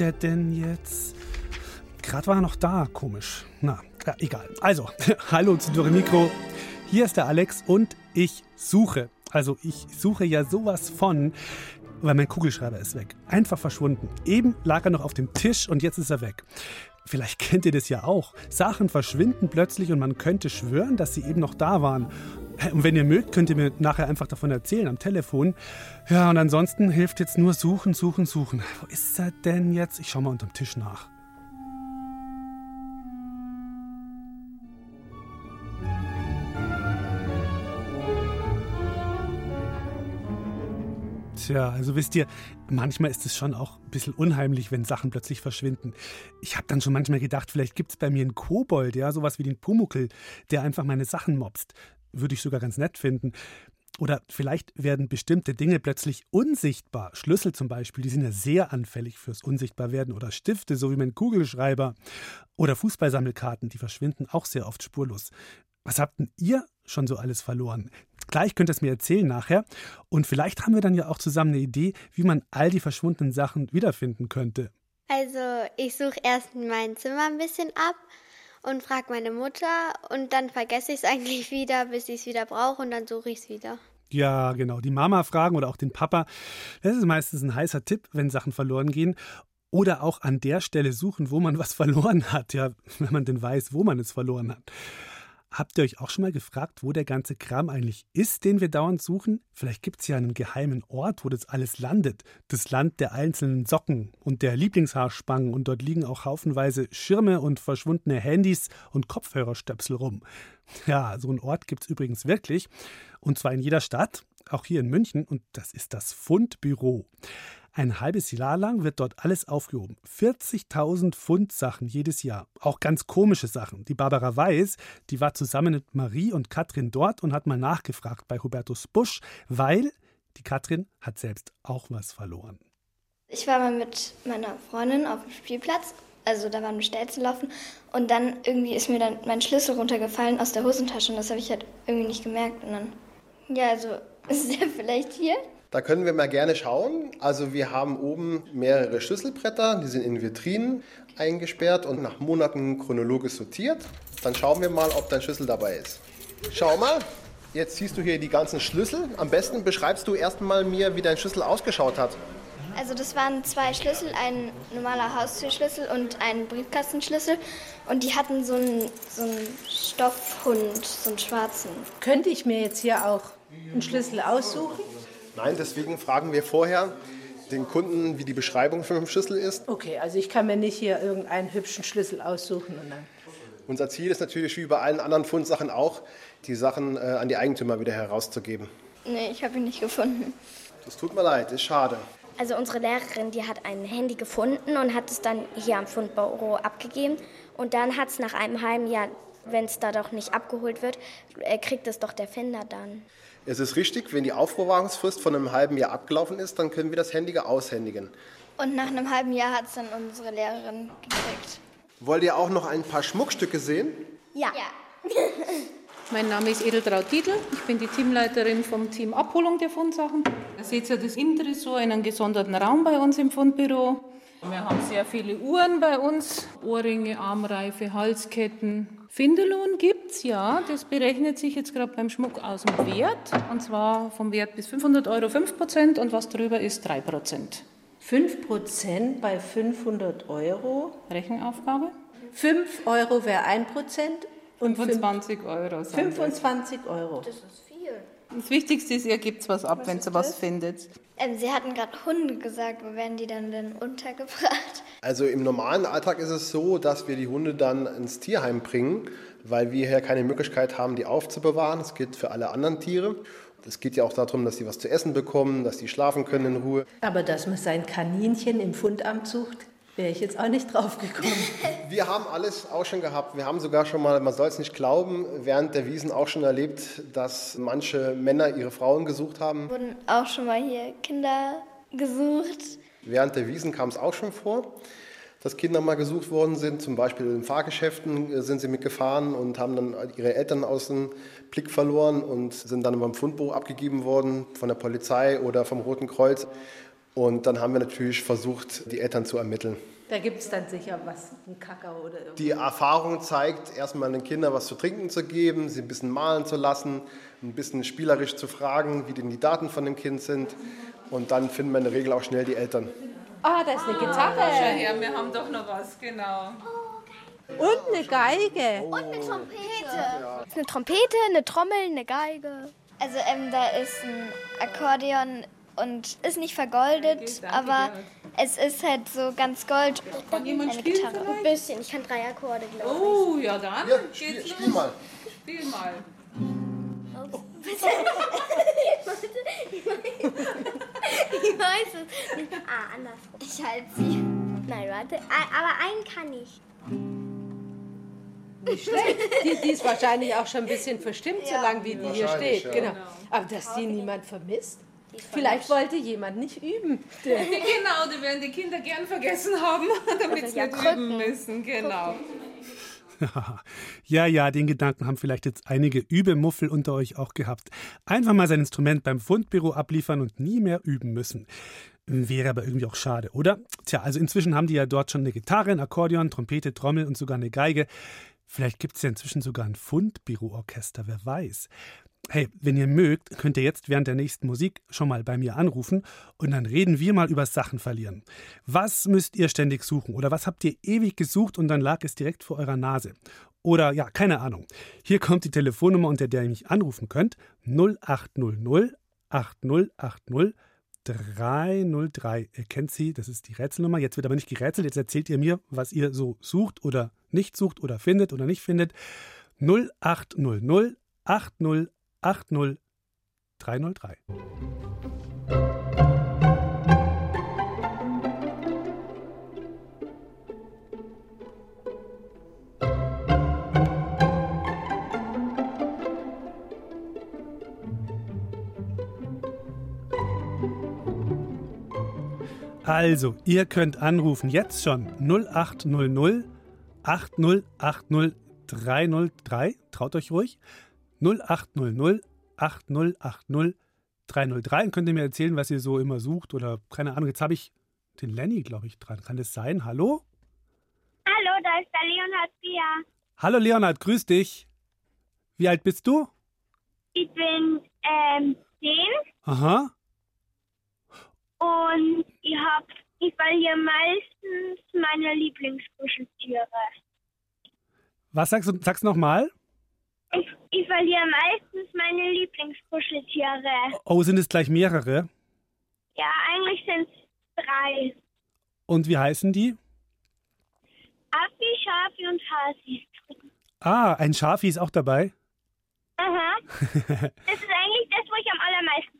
Der denn jetzt? Gerade war er noch da, komisch. Na, ja, egal. Also, hallo zu Dore Mikro. Hier ist der Alex und ich suche. Also, ich suche ja sowas von, weil mein Kugelschreiber ist weg. Einfach verschwunden. Eben lag er noch auf dem Tisch und jetzt ist er weg. Vielleicht kennt ihr das ja auch. Sachen verschwinden plötzlich und man könnte schwören, dass sie eben noch da waren. Und wenn ihr mögt, könnt ihr mir nachher einfach davon erzählen am Telefon. Ja, und ansonsten hilft jetzt nur suchen, suchen, suchen. Wo ist er denn jetzt? Ich schau mal unterm Tisch nach. Tja, also wisst ihr, manchmal ist es schon auch ein bisschen unheimlich, wenn Sachen plötzlich verschwinden. Ich habe dann schon manchmal gedacht, vielleicht gibt es bei mir einen Kobold, ja, sowas wie den Pumuckel, der einfach meine Sachen mobst. Würde ich sogar ganz nett finden. Oder vielleicht werden bestimmte Dinge plötzlich unsichtbar. Schlüssel zum Beispiel, die sind ja sehr anfällig fürs Unsichtbarwerden. Oder Stifte, so wie mein Kugelschreiber. Oder Fußballsammelkarten, die verschwinden auch sehr oft spurlos. Was habt denn ihr schon so alles verloren? Gleich könnt ihr es mir erzählen nachher. Und vielleicht haben wir dann ja auch zusammen eine Idee, wie man all die verschwundenen Sachen wiederfinden könnte. Also ich suche erst mein Zimmer ein bisschen ab und frage meine Mutter und dann vergesse ich es eigentlich wieder, bis ich es wieder brauche und dann suche ich es wieder. Ja, genau. Die Mama fragen oder auch den Papa. Das ist meistens ein heißer Tipp, wenn Sachen verloren gehen. Oder auch an der Stelle suchen, wo man was verloren hat. Ja, wenn man denn weiß, wo man es verloren hat. Habt ihr euch auch schon mal gefragt, wo der ganze Kram eigentlich ist, den wir dauernd suchen? Vielleicht gibt es ja einen geheimen Ort, wo das alles landet. Das Land der einzelnen Socken und der Lieblingshaarspangen. Und dort liegen auch haufenweise Schirme und verschwundene Handys und Kopfhörerstöpsel rum. Ja, so einen Ort gibt es übrigens wirklich. Und zwar in jeder Stadt, auch hier in München. Und das ist das Fundbüro. Ein halbes Jahr lang wird dort alles aufgehoben. 40.000 Pfund Sachen jedes Jahr. Auch ganz komische Sachen. Die Barbara Weiß, die war zusammen mit Marie und Katrin dort und hat mal nachgefragt bei Hubertus Busch, weil die Katrin hat selbst auch was verloren. Ich war mal mit meiner Freundin auf dem Spielplatz. Also da waren wir Stelzen laufen und dann irgendwie ist mir dann mein Schlüssel runtergefallen aus der Hosentasche und das habe ich halt irgendwie nicht gemerkt. Und dann, ja, also ist der vielleicht hier? Da können wir mal gerne schauen. Also wir haben oben mehrere Schlüsselbretter, die sind in Vitrinen eingesperrt und nach Monaten chronologisch sortiert. Dann schauen wir mal, ob dein Schlüssel dabei ist. Schau mal, jetzt siehst du hier die ganzen Schlüssel. Am besten beschreibst du erstmal mir, wie dein Schlüssel ausgeschaut hat. Also das waren zwei Schlüssel, ein normaler Haustürschlüssel und ein Briefkastenschlüssel. Und die hatten so einen, so einen Stoffhund, so einen schwarzen. Könnte ich mir jetzt hier auch einen Schlüssel aussuchen? Nein, deswegen fragen wir vorher den Kunden, wie die Beschreibung von dem Schlüssel ist. Okay, also ich kann mir nicht hier irgendeinen hübschen Schlüssel aussuchen und dann. Unser Ziel ist natürlich wie bei allen anderen Fundsachen auch, die Sachen äh, an die Eigentümer wieder herauszugeben. Nee, ich habe ihn nicht gefunden. Das tut mir leid, ist schade. Also unsere Lehrerin, die hat ein Handy gefunden und hat es dann hier am Fundbüro abgegeben. Und dann hat es nach einem halben Jahr, wenn es da doch nicht abgeholt wird, äh, kriegt es doch der Finder dann. Es ist richtig, wenn die Aufbewahrungsfrist von einem halben Jahr abgelaufen ist, dann können wir das Handy aushändigen. Und nach einem halben Jahr hat es dann unsere Lehrerin gekriegt. Wollt ihr auch noch ein paar Schmuckstücke sehen? Ja. Mein Name ist Edeltraut Tiedl. Ich bin die Teamleiterin vom Team Abholung der Fundsachen. Ihr seht ja das Innenressort in einem gesonderten Raum bei uns im Fundbüro. Wir haben sehr viele Uhren bei uns, Ohrringe, Armreife, Halsketten. Finderlohn gibt's ja, das berechnet sich jetzt gerade beim Schmuck aus dem Wert. Und zwar vom Wert bis 500 Euro 5 Prozent und was drüber ist 3 Prozent. 5 Prozent bei 500 Euro. Rechenaufgabe? 5 Euro wäre 1 Prozent und 25 Euro. sind das. 25 Euro. Das ist viel. Das Wichtigste ist, ihr gebt was ab, wenn ihr was findet. Ähm, Sie hatten gerade Hunde gesagt, wo werden die dann denn untergebracht? Also im normalen Alltag ist es so, dass wir die Hunde dann ins Tierheim bringen, weil wir hier keine Möglichkeit haben, die aufzubewahren. Das gilt für alle anderen Tiere. Es geht ja auch darum, dass sie was zu essen bekommen, dass sie schlafen können in Ruhe. Aber dass man sein Kaninchen im Fundamt sucht, wäre ich jetzt auch nicht drauf gekommen. Wir haben alles auch schon gehabt. Wir haben sogar schon mal, man soll es nicht glauben, während der Wiesen auch schon erlebt, dass manche Männer ihre Frauen gesucht haben. Wurden auch schon mal hier Kinder gesucht. Während der Wiesen kam es auch schon vor, dass Kinder mal gesucht worden sind. Zum Beispiel in Fahrgeschäften äh, sind sie mitgefahren und haben dann ihre Eltern aus dem Blick verloren und sind dann beim Fundbuch abgegeben worden von der Polizei oder vom Roten Kreuz. Und dann haben wir natürlich versucht, die Eltern zu ermitteln. Da gibt es dann sicher was, ein Kakao oder irgendwas. Die Erfahrung zeigt, erstmal den Kindern was zu trinken zu geben, sie ein bisschen malen zu lassen, ein bisschen spielerisch zu fragen, wie denn die Daten von dem Kind sind. Und dann finden wir in der Regel auch schnell die Eltern. Ah, da ist eine Schau Gitarre her, wir haben doch noch was, genau. und eine Geige. Und eine Trompete. Eine Trompete, eine Trommel, eine Geige. Also ähm, da ist ein Akkordeon und ist nicht vergoldet, aber es ist halt so ganz gold. Kann jemand Eine spielen? Gitarre. Ein bisschen. Ich kann drei Akkorde, glaube ich. Oh, ja dann. Ja, spiel, geht's spiel mal. Spiel mal. Ich weiß es nicht. Ah, andersrum. Ich halte sie. Nein, warte. Ah, Aber einen kann ich. Die, die ist wahrscheinlich auch schon ein bisschen verstimmt, so lange wie die hier steht. ja. Genau. Aber dass die niemand vermisst. Vielleicht wollte jemand nicht üben. Genau, die werden die Kinder gern vergessen haben, damit sie ja nicht Krücken. üben müssen. Genau. Ja, ja, den Gedanken haben vielleicht jetzt einige Übemuffel unter euch auch gehabt. Einfach mal sein Instrument beim Fundbüro abliefern und nie mehr üben müssen. Wäre aber irgendwie auch schade, oder? Tja, also inzwischen haben die ja dort schon eine Gitarre, ein Akkordeon, Trompete, Trommel und sogar eine Geige. Vielleicht gibt es ja inzwischen sogar ein Fundbüroorchester, wer weiß. Hey, wenn ihr mögt, könnt ihr jetzt während der nächsten Musik schon mal bei mir anrufen und dann reden wir mal über Sachen verlieren. Was müsst ihr ständig suchen oder was habt ihr ewig gesucht und dann lag es direkt vor eurer Nase? Oder ja, keine Ahnung. Hier kommt die Telefonnummer, unter der ihr mich anrufen könnt. 0800 8080 303. Ihr kennt sie, das ist die Rätselnummer. Jetzt wird aber nicht gerätselt, jetzt erzählt ihr mir, was ihr so sucht oder nicht sucht oder findet oder nicht findet. 0800 80 80 303. Also, ihr könnt anrufen jetzt schon 0800 8080 303. Traut euch ruhig. 0800 8080 303 und könnt ihr mir erzählen, was ihr so immer sucht oder keine Ahnung. Jetzt habe ich den Lenny, glaube ich, dran. Kann das sein? Hallo? Hallo, da ist der Leonhard Pia. Hallo Leonhard, grüß dich. Wie alt bist du? Ich bin ähm, 10 Aha. Und ich hab, ich verliere meistens meine Lieblingskuscheltiere. Was sagst du? Sag's nochmal. Ich, ich verliere meistens meine Lieblingskuscheltiere. Oh, sind es gleich mehrere? Ja, eigentlich sind es drei. Und wie heißen die? Affi, Schafi und Hasi. Ah, ein Schafi ist auch dabei. Aha. Das ist eigentlich das, wo ich am allermeisten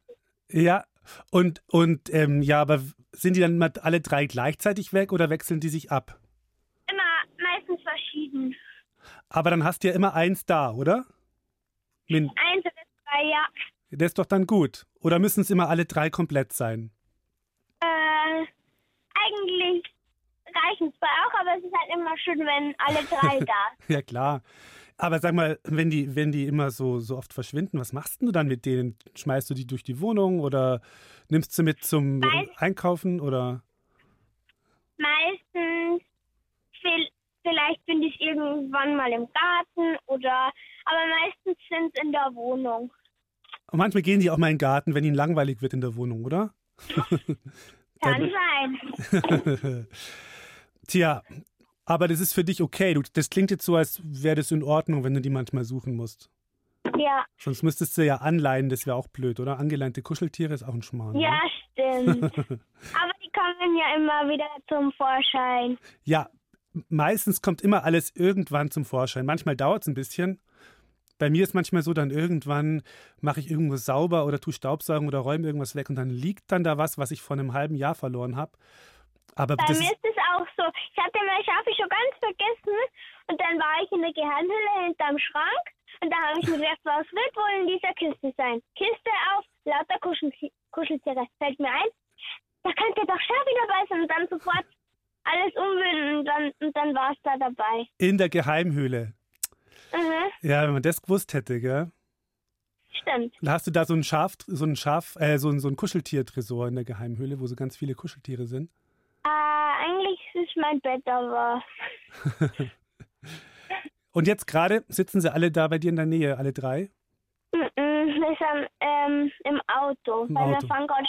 Ja. Und, und ähm, ja, aber sind die dann mal alle drei gleichzeitig weg oder wechseln die sich ab? immer meistens verschieden. Aber dann hast du ja immer eins da, oder? Min Eins oder zwei, ja. das ist doch dann gut. Oder müssen es immer alle drei komplett sein? Äh, eigentlich reichen zwei auch, aber es ist halt immer schön, wenn alle drei da sind. Ja, klar. Aber sag mal, wenn die, wenn die immer so, so oft verschwinden, was machst du dann mit denen? Schmeißt du die durch die Wohnung oder nimmst du mit zum Nein. Einkaufen oder? Meistens, vielleicht bin ich irgendwann mal im Garten oder, aber meistens sind es in der Wohnung. Und manchmal gehen die auch mal in den Garten, wenn ihnen langweilig wird in der Wohnung, oder? Kann sein. Tja, aber das ist für dich okay. Du, das klingt jetzt so, als wäre das in Ordnung, wenn du die manchmal suchen musst. Ja. Sonst müsstest du ja anleihen, das wäre auch blöd, oder? Angeleinte Kuscheltiere ist auch ein Schmarrn. Ja, ne? stimmt. Aber die kommen ja immer wieder zum Vorschein. Ja, meistens kommt immer alles irgendwann zum Vorschein. Manchmal dauert es ein bisschen. Bei mir ist manchmal so, dann irgendwann mache ich irgendwo sauber oder tue Staubsaugen oder räume irgendwas weg und dann liegt dann da was, was ich vor einem halben Jahr verloren habe. Aber Bei das mir ist es so. Ich hatte mein Schafi schon ganz vergessen und dann war ich in der Geheimhülle hinterm Schrank und da habe ich mir gedacht, was wird wohl in dieser Kiste sein? Kiste auf, lauter Kuschel Kuscheltiere. Fällt mir ein, da könnte doch Schafi dabei sein und dann sofort alles umwühlen und dann, und dann war es da dabei. in der Geheimhöhle. Mhm, Ja, wenn man das gewusst hätte, gell? stimmt. Da hast du da so ein Schaf, so ein Schaf, äh, so ein, so ein Kuscheltiertresor in der Geheimhöhle, wo so ganz viele Kuscheltiere sind. Äh, eigentlich ist mein Bett aber. Und jetzt gerade sitzen sie alle da bei dir in der Nähe, alle drei? Mhm, Wir sind ähm, im Auto, Im weil Auto. wir fahren gerade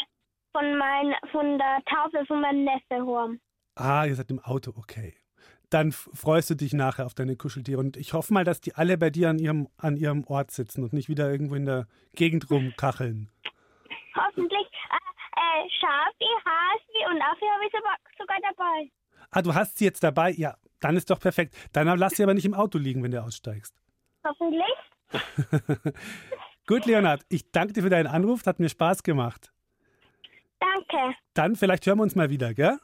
von, mein, von der Tafel von meinem Neffe heim. Ah, ihr seid im Auto, okay. Dann freust du dich nachher auf deine Kuscheltiere. Und ich hoffe mal, dass die alle bei dir an ihrem, an ihrem Ort sitzen und nicht wieder irgendwo in der Gegend rumkacheln. Hoffentlich. Äh, Schafi, Hasi und Affi habe ich sogar, sogar dabei. Ah, du hast sie jetzt dabei? Ja, dann ist doch perfekt. Dann lass sie aber nicht im Auto liegen, wenn du aussteigst. Hoffentlich. Gut, Leonhard, ich danke dir für deinen Anruf. Hat mir Spaß gemacht. Danke. Dann vielleicht hören wir uns mal wieder, gell?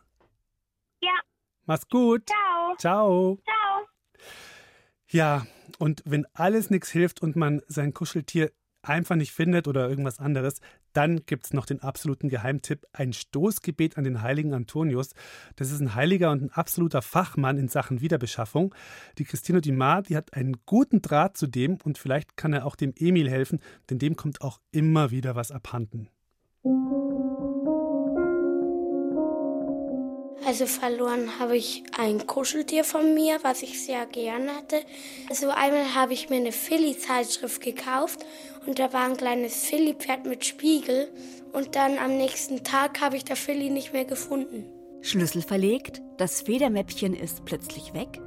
Ja. Mach's gut. Ciao. Ciao. Ciao. Ja, und wenn alles nichts hilft und man sein Kuscheltier einfach nicht findet oder irgendwas anderes, dann gibt's noch den absoluten Geheimtipp, ein Stoßgebet an den heiligen Antonius. Das ist ein Heiliger und ein absoluter Fachmann in Sachen Wiederbeschaffung. Die Christine Dumas, die hat einen guten Draht zu dem und vielleicht kann er auch dem Emil helfen, denn dem kommt auch immer wieder was abhanden. Also verloren habe ich ein Kuscheltier von mir, was ich sehr gern hatte. Also einmal habe ich mir eine Philly-Zeitschrift gekauft und da war ein kleines Philly-Pferd mit Spiegel. Und dann am nächsten Tag habe ich der Philly nicht mehr gefunden. Schlüssel verlegt, das Federmäppchen ist plötzlich weg.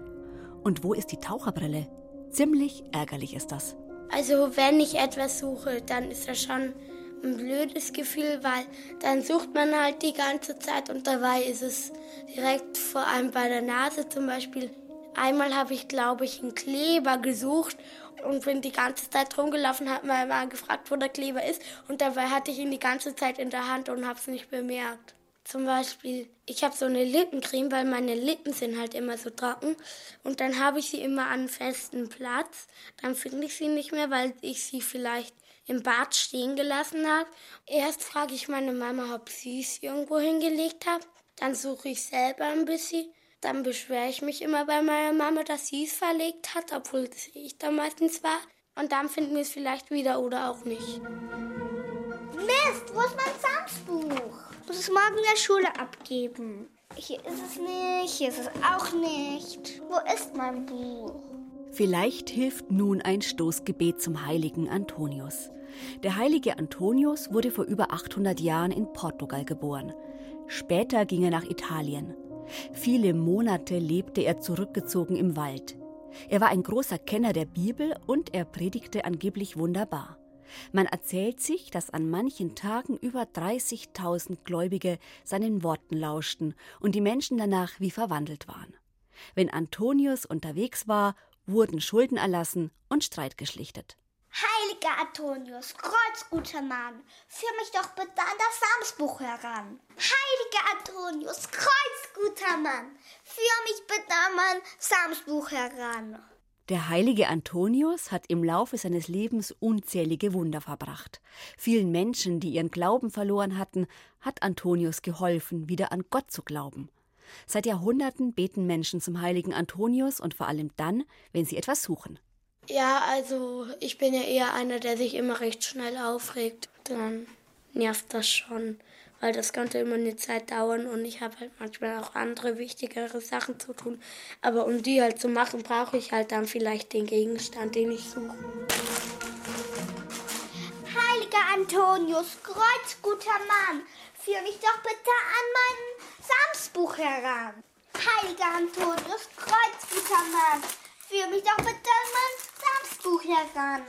Und wo ist die Taucherbrille? Ziemlich ärgerlich ist das. Also wenn ich etwas suche, dann ist das schon ein blödes Gefühl, weil dann sucht man halt die ganze Zeit und dabei ist es direkt vor allem bei der Nase zum Beispiel. Einmal habe ich, glaube ich, einen Kleber gesucht und bin die ganze Zeit rumgelaufen, habe mal, mal gefragt, wo der Kleber ist und dabei hatte ich ihn die ganze Zeit in der Hand und habe es nicht bemerkt. Zum Beispiel, ich habe so eine Lippencreme, weil meine Lippen sind halt immer so trocken. Und dann habe ich sie immer an festen Platz. Dann finde ich sie nicht mehr, weil ich sie vielleicht im Bad stehen gelassen habe. Erst frage ich meine Mama, ob sie es irgendwo hingelegt hat. Dann suche ich selber ein bisschen. Dann beschwere ich mich immer bei meiner Mama, dass sie es verlegt hat, obwohl es ich da meistens war. Und dann finden wir es vielleicht wieder oder auch nicht. Mist, wo ist mein Samsbuch? Ich muss es morgen in der Schule abgeben. Hier ist es nicht, hier ist es auch nicht. Wo ist mein Buch? Vielleicht hilft nun ein Stoßgebet zum heiligen Antonius. Der heilige Antonius wurde vor über 800 Jahren in Portugal geboren. Später ging er nach Italien. Viele Monate lebte er zurückgezogen im Wald. Er war ein großer Kenner der Bibel und er predigte angeblich wunderbar. Man erzählt sich, dass an manchen Tagen über 30.000 Gläubige seinen Worten lauschten und die Menschen danach wie verwandelt waren. Wenn Antonius unterwegs war, wurden Schulden erlassen und Streit geschlichtet. Heiliger Antonius, kreuzguter Mann, führ mich doch bitte an das Samsbuch heran. Heiliger Antonius, kreuzguter Mann, führ mich bitte an mein Samsbuch heran. Der heilige Antonius hat im Laufe seines Lebens unzählige Wunder verbracht. Vielen Menschen, die ihren Glauben verloren hatten, hat Antonius geholfen, wieder an Gott zu glauben. Seit Jahrhunderten beten Menschen zum heiligen Antonius und vor allem dann, wenn sie etwas suchen. Ja, also ich bin ja eher einer, der sich immer recht schnell aufregt. Dann nervt das schon, weil das könnte immer eine Zeit dauern und ich habe halt manchmal auch andere wichtigere Sachen zu tun. Aber um die halt zu machen, brauche ich halt dann vielleicht den Gegenstand, den ich suche. Heiliger Antonius, kreuzguter Mann, führ mich doch bitte an mein Samsbuch heran. Heiliger Antonius, kreuzguter Mann, führ mich doch bitte an mein Samsbuch heran.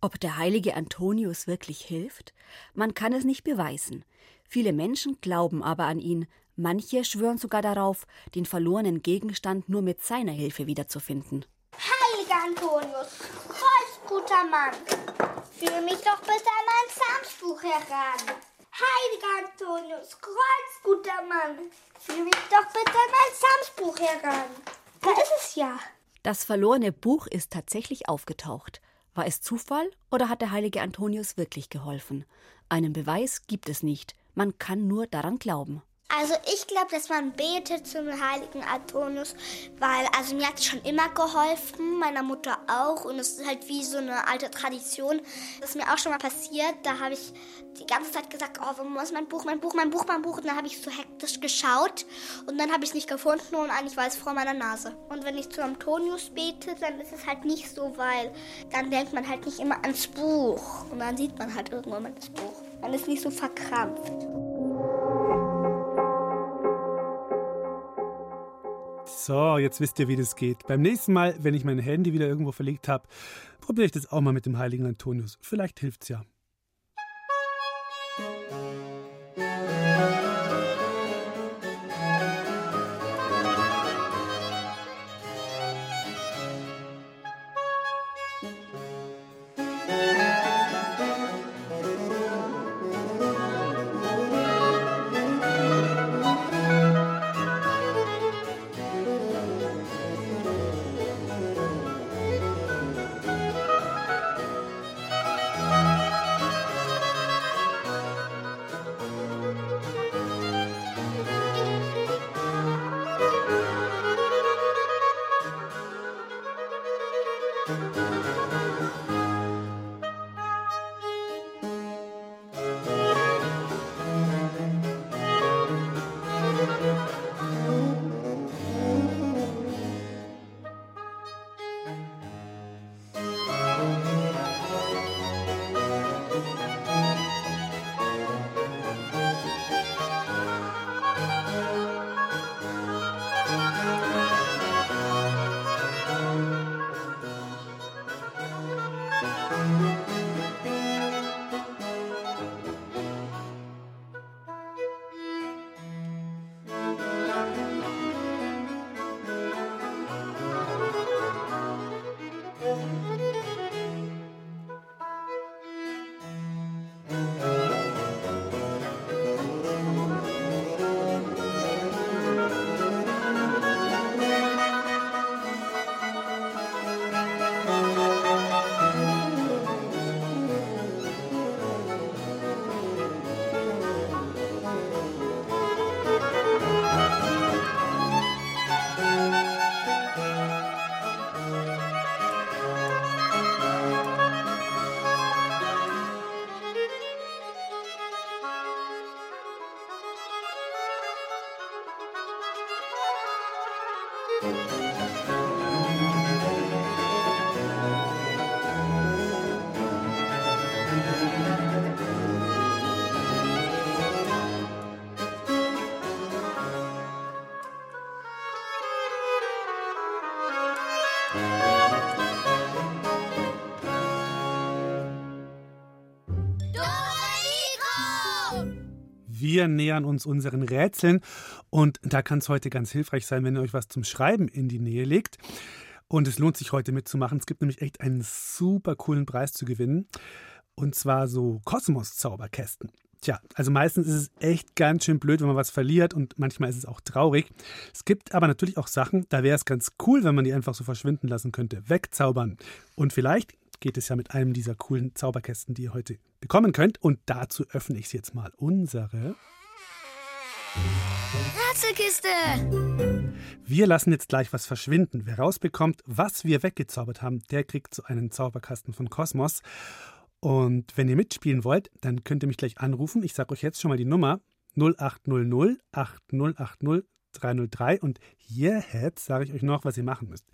Ob der heilige Antonius wirklich hilft? Man kann es nicht beweisen. Viele Menschen glauben aber an ihn, manche schwören sogar darauf, den verlorenen Gegenstand nur mit seiner Hilfe wiederzufinden. Heiliger Antonius, kreuz guter Mann, führe mich doch bitte an mein Samsbuch heran. Heiliger Antonius, kreuz guter Mann, führe mich doch bitte an mein Samsbuch heran. Da ist es ja. Das verlorene Buch ist tatsächlich aufgetaucht. War es Zufall oder hat der heilige Antonius wirklich geholfen? Einen Beweis gibt es nicht. Man kann nur daran glauben. Also ich glaube, dass man betet zum heiligen Antonius, weil also mir hat es schon immer geholfen, meiner Mutter auch und es ist halt wie so eine alte Tradition. Das ist mir auch schon mal passiert, da habe ich die ganze Zeit gesagt, oh, wo ist mein Buch, mein Buch, mein Buch, mein Buch und dann habe ich so hektisch geschaut und dann habe ich es nicht gefunden und eigentlich war es vor meiner Nase. Und wenn ich zu Antonius bete, dann ist es halt nicht so, weil dann denkt man halt nicht immer ans Buch und dann sieht man halt irgendwann mal das Buch. Man ist nicht so verkrampft. So, jetzt wisst ihr, wie das geht. Beim nächsten Mal, wenn ich mein Handy wieder irgendwo verlegt habe, probiere ich das auch mal mit dem heiligen Antonius. Vielleicht hilft's ja. Wir nähern uns unseren Rätseln und da kann es heute ganz hilfreich sein, wenn ihr euch was zum Schreiben in die Nähe legt. Und es lohnt sich heute mitzumachen. Es gibt nämlich echt einen super coolen Preis zu gewinnen. Und zwar so Kosmos-Zauberkästen. Tja, also meistens ist es echt ganz schön blöd, wenn man was verliert und manchmal ist es auch traurig. Es gibt aber natürlich auch Sachen, da wäre es ganz cool, wenn man die einfach so verschwinden lassen könnte. Wegzaubern. Und vielleicht geht es ja mit einem dieser coolen Zauberkästen, die ihr heute bekommen könnt. Und dazu öffne ich jetzt mal unsere Rätselkiste! Wir lassen jetzt gleich was verschwinden. Wer rausbekommt, was wir weggezaubert haben, der kriegt so einen Zauberkasten von Kosmos. Und wenn ihr mitspielen wollt, dann könnt ihr mich gleich anrufen. Ich sage euch jetzt schon mal die Nummer 0800 8080 303 und hier jetzt sage ich euch noch, was ihr machen müsst.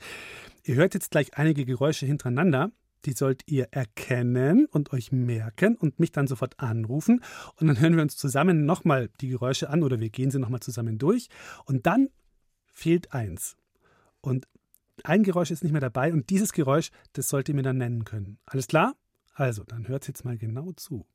Ihr hört jetzt gleich einige Geräusche hintereinander die sollt ihr erkennen und euch merken und mich dann sofort anrufen. Und dann hören wir uns zusammen nochmal die Geräusche an oder wir gehen sie nochmal zusammen durch. Und dann fehlt eins. Und ein Geräusch ist nicht mehr dabei und dieses Geräusch, das sollt ihr mir dann nennen können. Alles klar? Also, dann hört jetzt mal genau zu.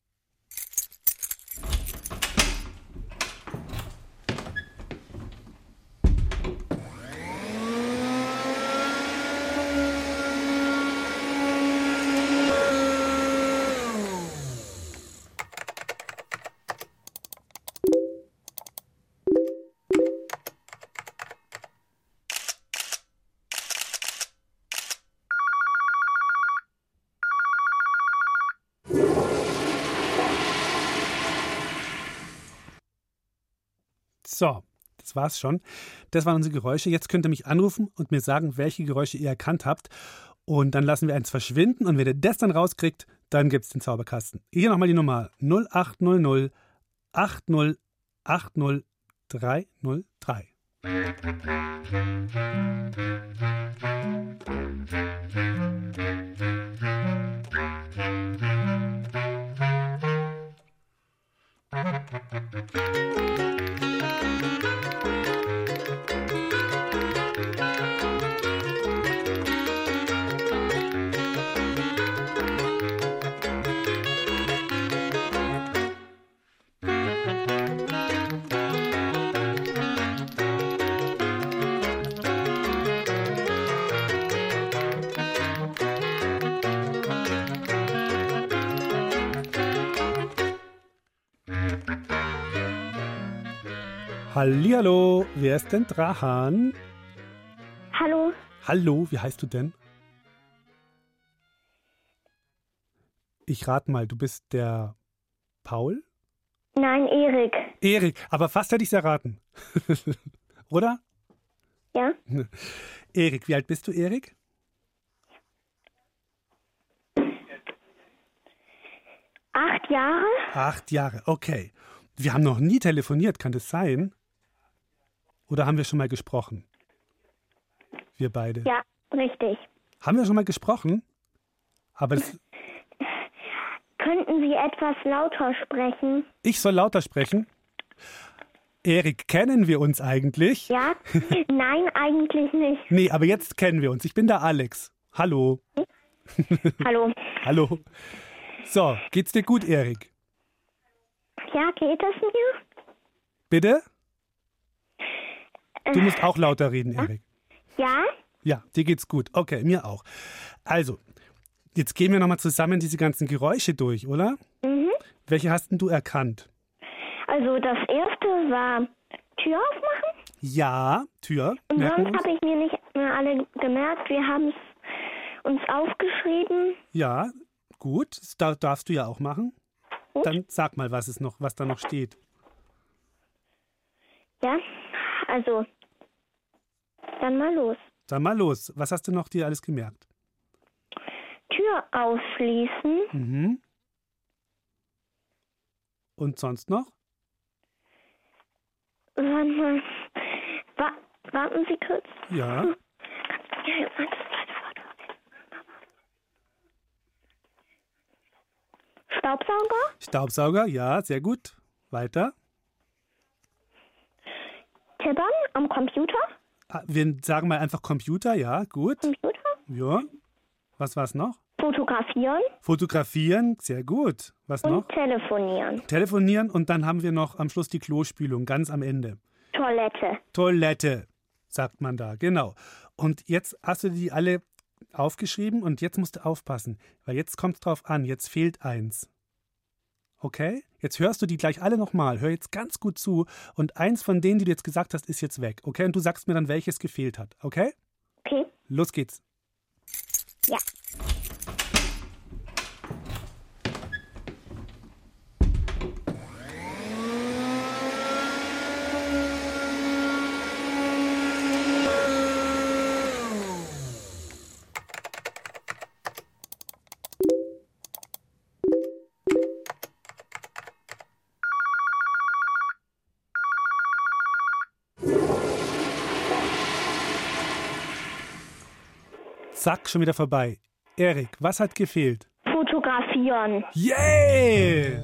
So, das war's schon. Das waren unsere Geräusche. Jetzt könnt ihr mich anrufen und mir sagen, welche Geräusche ihr erkannt habt. Und dann lassen wir eins verschwinden. Und wenn ihr das dann rauskriegt, dann gibt es den Zauberkasten. Hier nochmal die Nummer 0800 80 80 303. Thank you. Hallihallo, wer ist denn dran? Hallo, Hallo, wie heißt du denn? Ich rate mal, du bist der Paul? nein, Erik. Erik, aber fast hätte ich es erraten. Oder? Ja? Erik, wie alt bist du, Erik? Acht Jahre? Acht Jahre, okay. Wir haben noch nie telefoniert, kann das sein? Oder haben wir schon mal gesprochen? Wir beide. Ja, richtig. Haben wir schon mal gesprochen? Aber das, Könnten Sie etwas lauter sprechen? ich soll lauter sprechen? Erik, kennen wir uns eigentlich? Ja? Nein, eigentlich nicht. Nee, aber jetzt kennen wir uns. Ich bin der Alex. Hallo. Hallo. Hallo. So, geht's dir gut, Erik? Ja, geht es mir? Bitte? Du musst auch lauter reden, Erik. Ja? Ja, dir geht's gut. Okay, mir auch. Also, jetzt gehen wir nochmal zusammen diese ganzen Geräusche durch, oder? Mhm. Welche hast denn du erkannt? Also das erste war Tür aufmachen. Ja, Tür. Und Merken sonst habe ich mir nicht mehr alle gemerkt. Wir haben es uns aufgeschrieben. Ja, gut. Das dar- darfst du ja auch machen. Dann sag mal, was es noch, was da noch steht. Ja? Also, dann mal los. Sag mal los. Was hast du noch dir alles gemerkt? Tür aufschließen. Mhm. Und sonst noch? Warte mal. Wa warten Sie kurz. Ja. Staubsauger, Staubsauger, ja, sehr gut. Weiter. Tippern am Computer, Ah, Wir sagen mal einfach Computer, ja, gut. Computer, Ja. Was war's noch? fotografieren Fotografieren, sehr gut. Was noch? und telefonieren. Telefonieren und dann haben wir noch am Schluss die Klospülung, ganz am Ende. Toilette. Toilette, sagt man da, genau. Und jetzt hast du die alle aufgeschrieben und jetzt musst du aufpassen, weil jetzt kommt es drauf an, jetzt fehlt eins. Okay? Jetzt hörst du die gleich alle nochmal. Hör jetzt ganz gut zu und eins von denen, die du jetzt gesagt hast, ist jetzt weg. Okay? Und du sagst mir dann, welches gefehlt hat. Okay? Okay. Los geht's. Ja. Zack, schon wieder vorbei. Erik, was hat gefehlt? Fotografieren. Yay!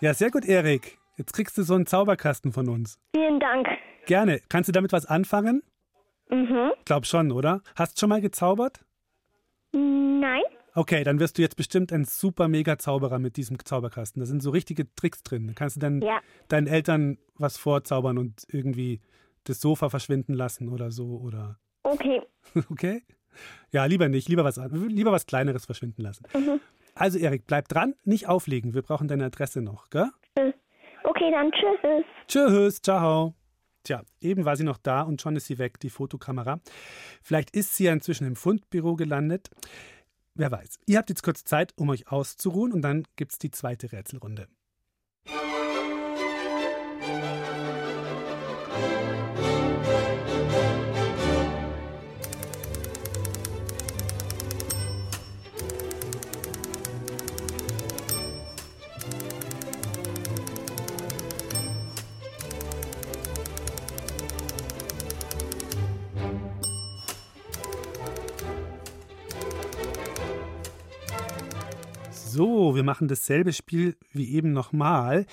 Ja, sehr gut, Erik. Jetzt kriegst du so einen Zauberkasten von uns. Vielen Dank. Gerne. Kannst du damit was anfangen? Mhm. Glaub schon, oder? Hast schon mal gezaubert? Nein. Okay, dann wirst du jetzt bestimmt ein super mega Zauberer mit diesem Zauberkasten. Da sind so richtige Tricks drin. Da kannst du dann Ja. deinen Eltern was vorzaubern und irgendwie das Sofa verschwinden lassen oder so oder Okay. okay? Ja, lieber nicht, lieber was lieber was kleineres verschwinden lassen. Mhm. Also Erik, bleib dran, nicht auflegen. Wir brauchen deine Adresse noch, gell? Okay, dann tschüss. Tschüss, ciao. Tja, eben war sie noch da und schon ist sie weg, die Fotokamera. Vielleicht ist sie ja inzwischen im Fundbüro gelandet. Wer weiß. Ihr habt jetzt kurz Zeit, um euch auszuruhen und dann gibt's die zweite Rätselrunde. So, wir machen dasselbe Spiel wie eben nochmal.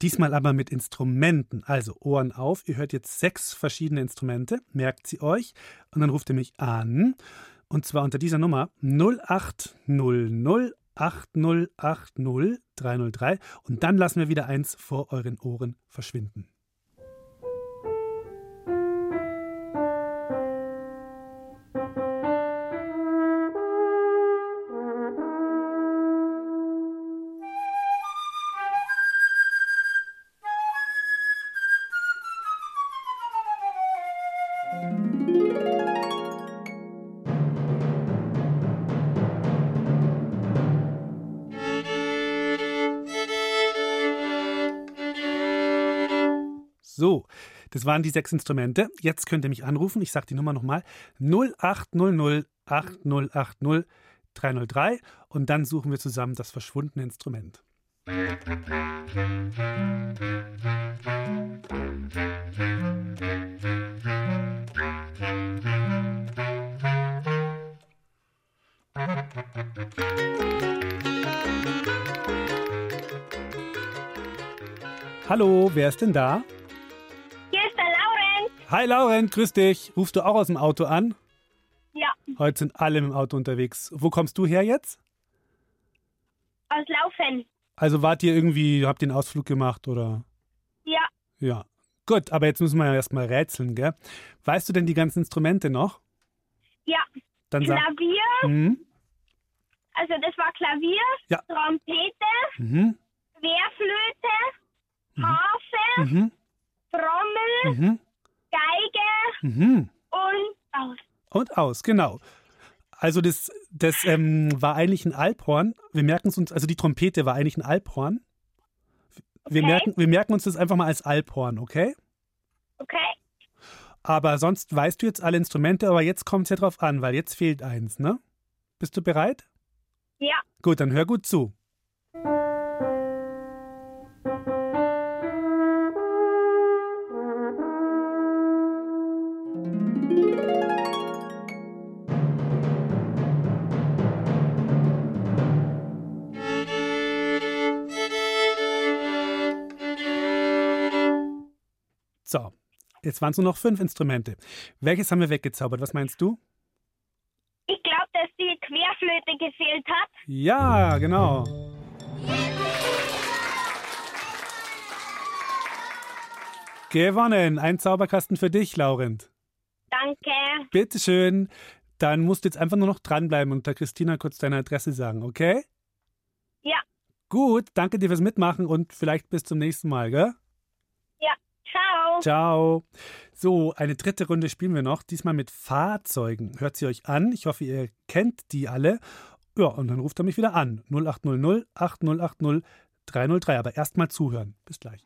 Diesmal aber mit Instrumenten. Also Ohren auf. Ihr hört jetzt sechs verschiedene Instrumente. Merkt sie euch. Und dann ruft ihr mich an. Und zwar unter dieser Nummer 0800 8080 303. Und dann lassen wir wieder eins vor euren Ohren verschwinden. Das waren die sechs Instrumente. Jetzt könnt ihr mich anrufen. Ich sage die Nummer nochmal. 0800 8080 303 und dann suchen wir zusammen das verschwundene Instrument. Hallo, wer ist denn da? Hi Laurent, grüß dich. Rufst du auch aus dem Auto an? Ja, Heute sind alle im Auto unterwegs. Wo kommst du her jetzt? aus Laufen. Also wart ihr irgendwie, habt ihr einen Ausflug gemacht oder? Ja, Ja. Gut, aber jetzt müssen wir ja erstmal rätseln, gell? Weißt du denn die ganzen Instrumente noch? ja. Dann sag. Klavier, Mhm. also das war Klavier, Ja. Trompete, Mhm. Querflöte, Harfe, Mhm. Trommel, Mhm. Geige Mhm. und aus. Und aus, genau. Also das, das ähm, war eigentlich ein Alphorn. Wir merken es uns, also die Trompete war eigentlich ein Alphorn. Wir, Okay. merken, wir merken uns das einfach mal als Alphorn, okay? Okay, Aber sonst weißt du jetzt alle Instrumente, aber jetzt kommt es ja drauf an, weil jetzt fehlt eins, ne? Bist du bereit? ja. Gut, dann hör gut zu. Jetzt waren es nur noch fünf Instrumente. Welches haben wir weggezaubert? Was meinst du? Ich glaube, dass die Querflöte gefehlt hat. Ja, genau. Gewonnen. Ein Zauberkasten für dich, Laurent. Danke. Bitteschön. Dann musst du jetzt einfach nur noch dranbleiben und der Christina kurz deine Adresse sagen, okay? Ja, Gut, danke dir fürs Mitmachen und vielleicht bis zum nächsten Mal, gell? Ciao. So, eine dritte Runde spielen wir noch, diesmal mit Fahrzeugen. Hört sie euch an. Ich hoffe, ihr kennt die alle. Ja, und dann ruft er mich wieder an. 0800 8080 303. Aber erstmal zuhören. Bis gleich.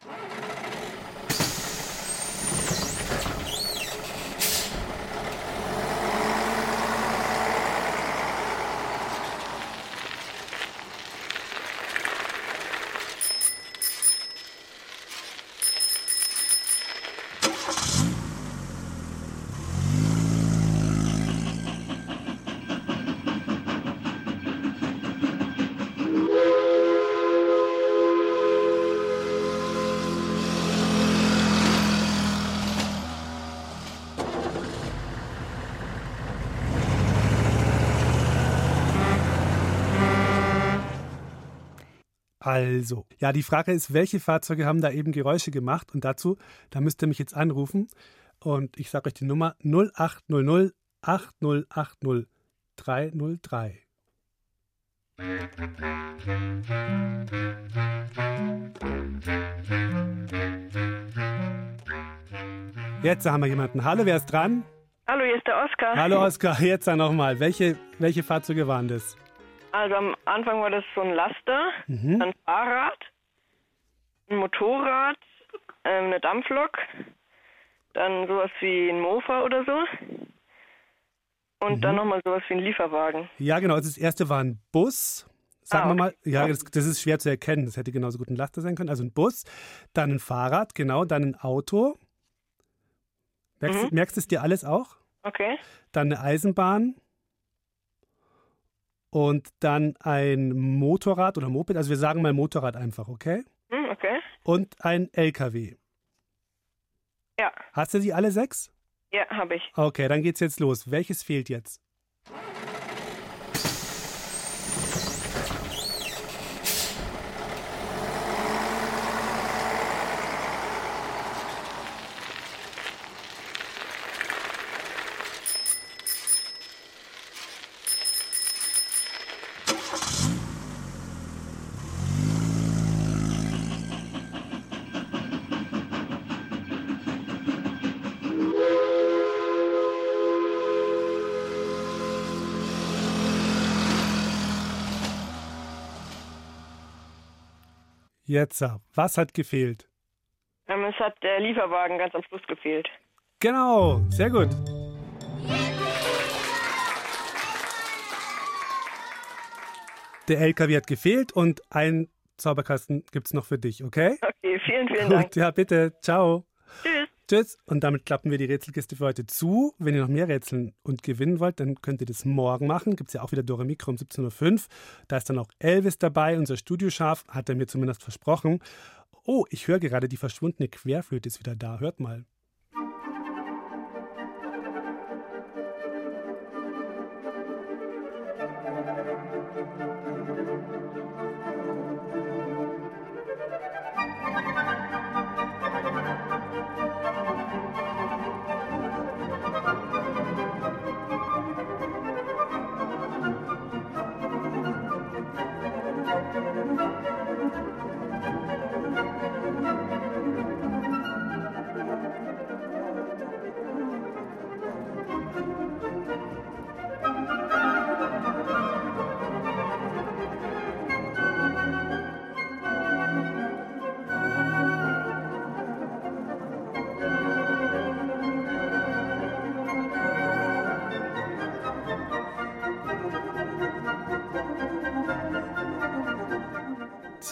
Also, ja, die Frage ist, welche Fahrzeuge haben da eben Geräusche gemacht? Und dazu, da müsst ihr mich jetzt anrufen. Und ich sage euch die Nummer 0800 8080 303. Jetzt haben wir jemanden. Hallo, wer ist dran? Hallo, hier ist der Oskar. Hallo Oskar, jetzt dann nochmal. Welche, welche Fahrzeuge waren das? Also am Anfang war das so ein Laster, Mhm. ein Fahrrad, ein Motorrad, ähm, eine Dampflok, dann sowas wie ein Mofa oder so. Und dann Mhm. nochmal sowas wie ein Lieferwagen. Ja, genau. Also das erste war ein Bus. Sagen Ah, wir mal, okay. ja, das, das ist schwer zu erkennen. Das hätte genauso gut ein Laster sein können. Also ein Bus, dann ein Fahrrad, genau, dann ein Auto. Merkst, Mhm. merkst du es dir alles auch? Okay. Dann eine Eisenbahn und dann ein Motorrad oder Moped. Also wir sagen mal Motorrad einfach, okay? Hm, okay. Und ein LKW. Ja, Hast du die alle sechs? ja, habe ich. Okay, dann geht's jetzt los. Welches fehlt jetzt? Jetzt, was hat gefehlt? Ähm, es hat der Lieferwagen ganz am Schluss gefehlt. Genau, sehr gut. Der LKW hat gefehlt und ein Zauberkasten gibt es noch für dich, okay? Okay, vielen, vielen Gut, Dank. ja, bitte. Ciao. Tschüss. Tschüss. Und damit klappen wir die Rätselkiste für heute zu. Wenn ihr noch mehr rätseln und gewinnen wollt, dann könnt ihr das morgen machen. Gibt es ja auch wieder Dore Mikro um 17.05 Uhr. Da ist dann auch Elvis dabei, unser Studioschaf, hat er mir zumindest versprochen. Oh, ich höre gerade, die verschwundene Querflöte ist wieder da. Hört mal.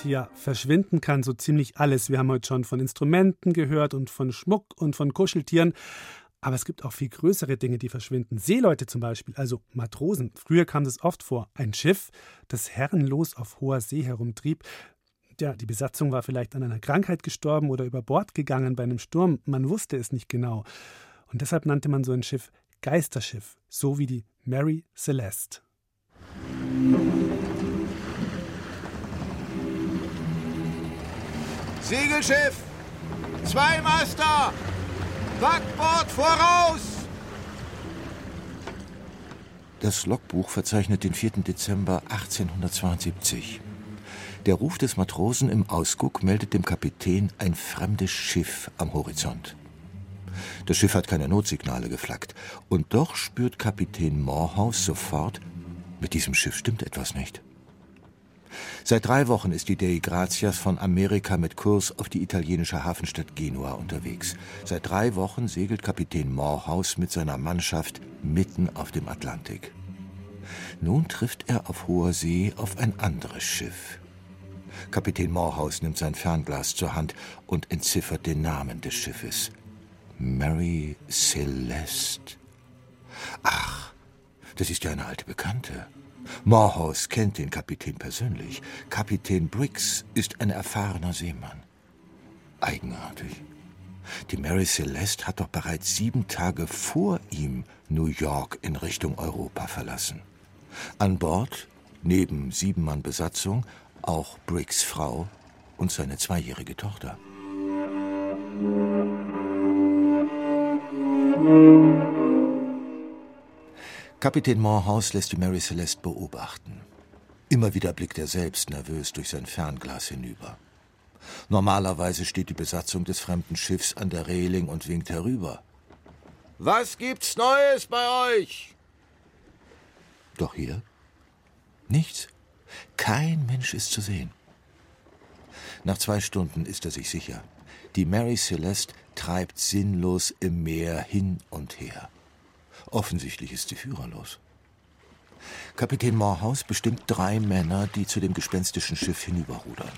Tja, verschwinden kann so ziemlich alles. Wir haben heute schon von Instrumenten gehört und von Schmuck und von Kuscheltieren. Aber es gibt auch viel größere Dinge, die verschwinden. Seeleute zum Beispiel, also Matrosen. Früher kam das oft vor. Ein Schiff, das herrenlos auf hoher See herumtrieb. Ja, die Besatzung war vielleicht an einer Krankheit gestorben oder über Bord gegangen bei einem Sturm. Man wusste es nicht genau. Und deshalb nannte man so ein Schiff Geisterschiff, so wie die Mary Celeste. Segelschiff! Zwei Master! Backbord voraus! Das Logbuch verzeichnet den 4. Dezember 1872. Der Ruf des Matrosen im Ausguck meldet dem Kapitän ein fremdes Schiff am Horizont. Das Schiff hat keine Notsignale geflaggt, und doch spürt Kapitän Morehouse sofort, mit diesem Schiff stimmt etwas nicht. Seit drei Wochen ist die Dei Gratias von Amerika mit Kurs auf die italienische Hafenstadt Genua unterwegs. Seit drei Wochen segelt Kapitän Morehouse mit seiner Mannschaft mitten auf dem Atlantik. Nun trifft er auf hoher See auf ein anderes Schiff. Kapitän Morehouse nimmt sein Fernglas zur Hand und entziffert den Namen des Schiffes. Mary Celeste. Ach, das ist ja eine alte Bekannte. Morehouse kennt den Kapitän persönlich. Kapitän Briggs ist ein erfahrener Seemann. Eigenartig. Die Mary Celeste hat doch bereits sieben Tage vor ihm New York in Richtung Europa verlassen. An Bord, neben sieben Mann Besatzung, auch Briggs Frau und seine zweijährige Tochter. Kapitän Morehouse lässt die Mary Celeste beobachten. Immer wieder blickt er selbst nervös durch sein Fernglas hinüber. Normalerweise steht die Besatzung des fremden Schiffs an der Reling und winkt herüber. Was gibt's Neues bei euch? Doch hier nichts. Kein Mensch ist zu sehen. Nach zwei Stunden ist er sich sicher. Die Mary Celeste treibt sinnlos im Meer hin und her. Offensichtlich ist sie führerlos. Kapitän Morehouse bestimmt drei Männer, die zu dem gespenstischen Schiff hinüberrudern.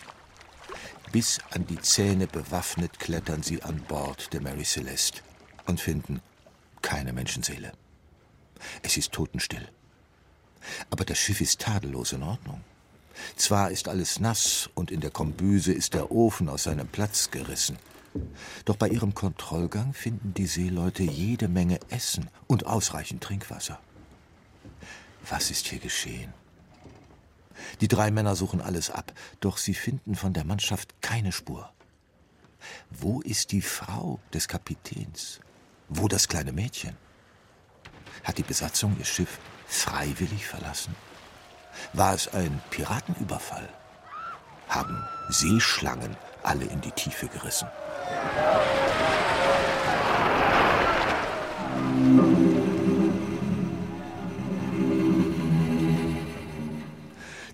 Bis an die Zähne bewaffnet klettern sie an Bord der Mary Celeste und finden keine Menschenseele. Es ist totenstill. Aber das Schiff ist tadellos in Ordnung. Zwar ist alles nass und in der Kombüse ist der Ofen aus seinem Platz gerissen. Doch bei ihrem Kontrollgang finden die Seeleute jede Menge Essen und ausreichend Trinkwasser. Was ist hier geschehen? Die drei Männer suchen alles ab, doch sie finden von der Mannschaft keine Spur. Wo ist die Frau des Kapitäns? Wo das kleine Mädchen? Hat die Besatzung ihr Schiff freiwillig verlassen? War es ein Piratenüberfall? Haben Seeschlangen alle in die Tiefe gerissen?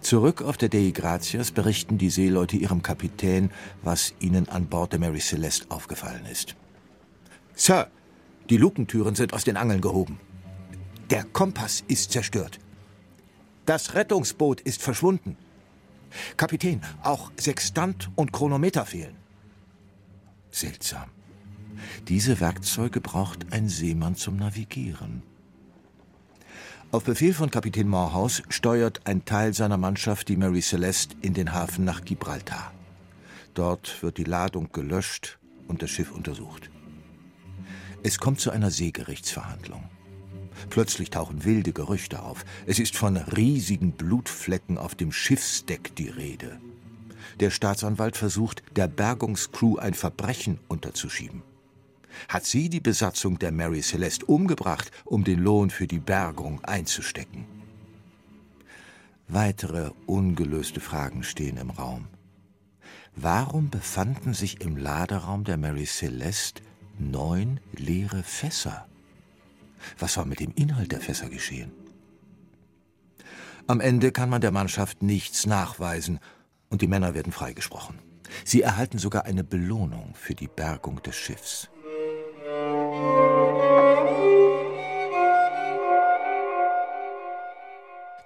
Zurück auf der Dei Gratias berichten die Seeleute ihrem Kapitän, was ihnen an Bord der Mary Celeste aufgefallen ist. Sir, die Lukentüren sind aus den Angeln gehoben. Der Kompass ist zerstört. Das Rettungsboot ist verschwunden. Kapitän, auch Sextant und Chronometer fehlen. Seltsam. Diese Werkzeuge braucht ein Seemann zum Navigieren. Auf Befehl von Kapitän Morehouse steuert ein Teil seiner Mannschaft die Mary Celeste in den Hafen nach Gibraltar. Dort wird die Ladung gelöscht und das Schiff untersucht. Es kommt zu einer Seegerichtsverhandlung. Plötzlich tauchen wilde Gerüchte auf. Es ist von riesigen Blutflecken auf dem Schiffsdeck die Rede. Der Staatsanwalt versucht, der Bergungscrew ein Verbrechen unterzuschieben. Hat sie die Besatzung der Mary Celeste umgebracht, um den Lohn für die Bergung einzustecken? Weitere ungelöste Fragen stehen im Raum. Warum befanden sich im Laderaum der Mary Celeste neun leere Fässer? Was war mit dem Inhalt der Fässer geschehen? Am Ende kann man der Mannschaft nichts nachweisen und die Männer werden freigesprochen. Sie erhalten sogar eine Belohnung für die Bergung des Schiffs.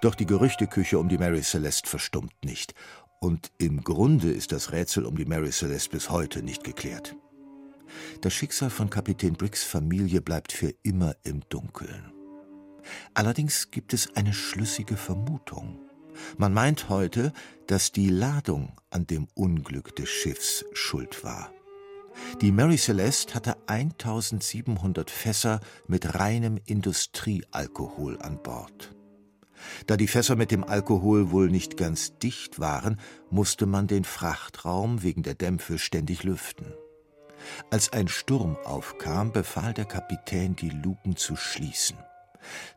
Doch die Gerüchteküche um die Mary Celeste verstummt nicht. Und im Grunde ist das Rätsel um die Mary Celeste bis heute nicht geklärt. Das Schicksal von Kapitän Briggs Familie bleibt für immer im Dunkeln. Allerdings gibt es eine schlüssige Vermutung. Man meint heute, dass die Ladung an dem Unglück des Schiffs schuld war. Die Mary Celeste hatte 1700 Fässer mit reinem Industriealkohol an Bord. Da die Fässer mit dem Alkohol wohl nicht ganz dicht waren, musste man den Frachtraum wegen der Dämpfe ständig lüften. Als ein Sturm aufkam, befahl der Kapitän, die Luken zu schließen.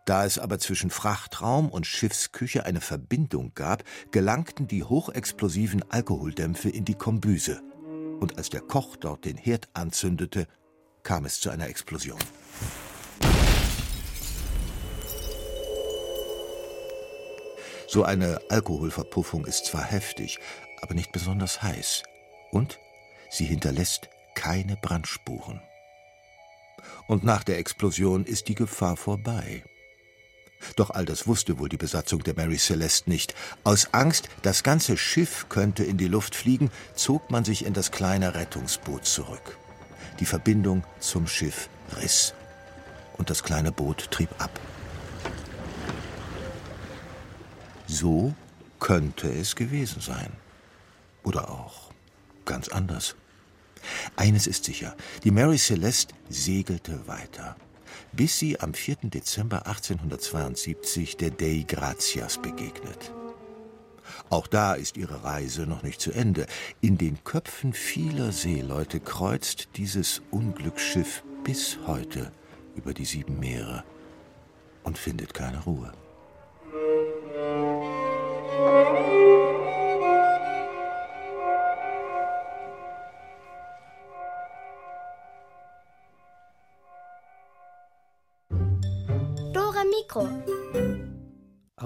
Da es aber zwischen Frachtraum und Schiffsküche eine Verbindung gab, gelangten die hochexplosiven Alkoholdämpfe in die Kombüse. Und als der Koch dort den Herd anzündete, kam es zu einer Explosion. So eine Alkoholverpuffung ist zwar heftig, aber nicht besonders heiß. Und sie hinterlässt keine Brandspuren. Und nach der Explosion ist die Gefahr vorbei. Doch all das wusste wohl die Besatzung der Mary Celeste nicht. Aus Angst, das ganze Schiff könnte in die Luft fliegen, zog man sich in das kleine Rettungsboot zurück. Die Verbindung zum Schiff riss. Und das kleine Boot trieb ab. So könnte es gewesen sein. Oder auch ganz anders. Eines ist sicher, die Mary Celeste segelte weiter, bis sie am 4. Dezember 1872 der Dei Gratias begegnet. Auch da ist ihre Reise noch nicht zu Ende. In den Köpfen vieler Seeleute kreuzt dieses Unglücksschiff bis heute über die sieben Meere und findet keine Ruhe.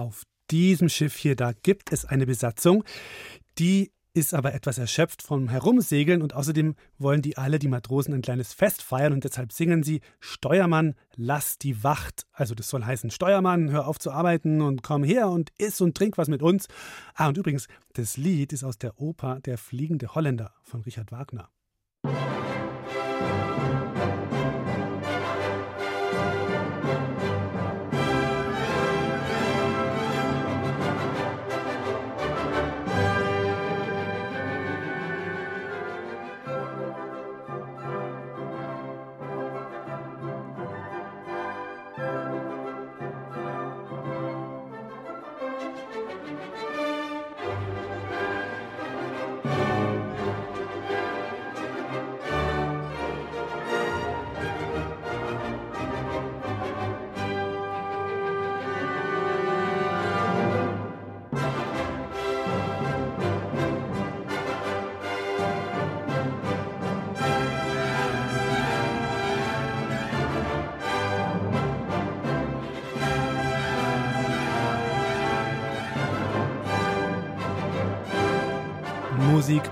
Auf diesem Schiff hier, da gibt es eine Besatzung, die ist aber etwas erschöpft vom Herumsegeln und außerdem wollen die alle, die Matrosen, ein kleines Fest feiern und deshalb singen sie Steuermann, lass die Wacht. Also das soll heißen, Steuermann, hör auf zu arbeiten und komm her und iss und trink was mit uns. Ah, und übrigens, das Lied ist aus der Oper Der fliegende Holländer von Richard Wagner. Musik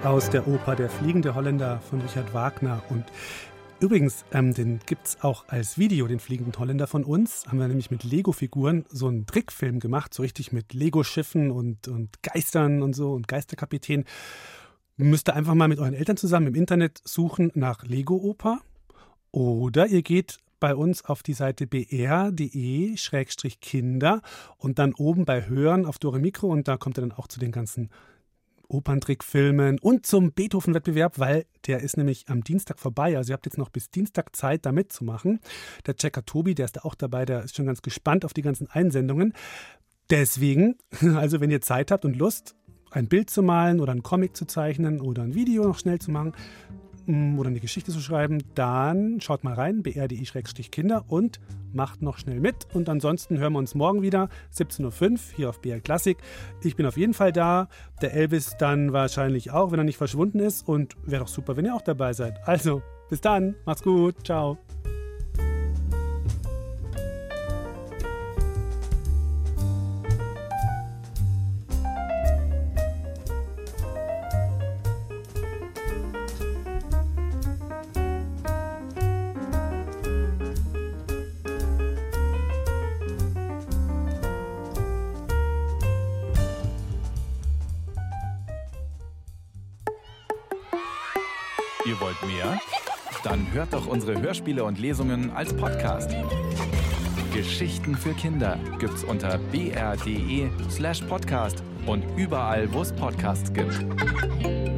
aus der Oper Der fliegende Holländer von Richard Wagner. Und übrigens, ähm, den gibt es auch als Video, den fliegenden Holländer von uns. Haben wir nämlich mit Lego-Figuren so einen Trickfilm gemacht, so richtig mit Lego-Schiffen und, und Geistern und so und Geisterkapitän. Müsst ihr einfach mal mit euren Eltern zusammen im Internet suchen nach Lego-Oper. Oder ihr geht bei uns auf die Seite br.de-kinder und dann oben bei Hören auf Dore Mikro und da kommt ihr dann auch zu den ganzen Operntrickfilmen und zum Beethoven-Wettbewerb, weil der ist nämlich am Dienstag vorbei. Also ihr habt jetzt noch bis Dienstag Zeit, da mitzumachen. Der Checker Tobi, der ist da auch dabei, der ist schon ganz gespannt auf die ganzen Einsendungen. Deswegen, also wenn ihr Zeit habt und Lust, ein Bild zu malen oder einen Comic zu zeichnen oder ein Video noch schnell zu machen, oder eine Geschichte zu schreiben, dann schaut mal rein, br.de-kinder und macht noch schnell mit. Und ansonsten hören wir uns morgen wieder, 17.05 Uhr hier auf BR Klassik. Ich bin auf jeden Fall da, der Elvis dann wahrscheinlich auch, wenn er nicht verschwunden ist. Und wäre doch super, wenn ihr auch dabei seid. Also, bis dann, macht's gut, ciao. Unsere Hörspiele und Lesungen als Podcast. Geschichten für Kinder gibt's unter br.de slash podcast und überall, wo es Podcasts gibt.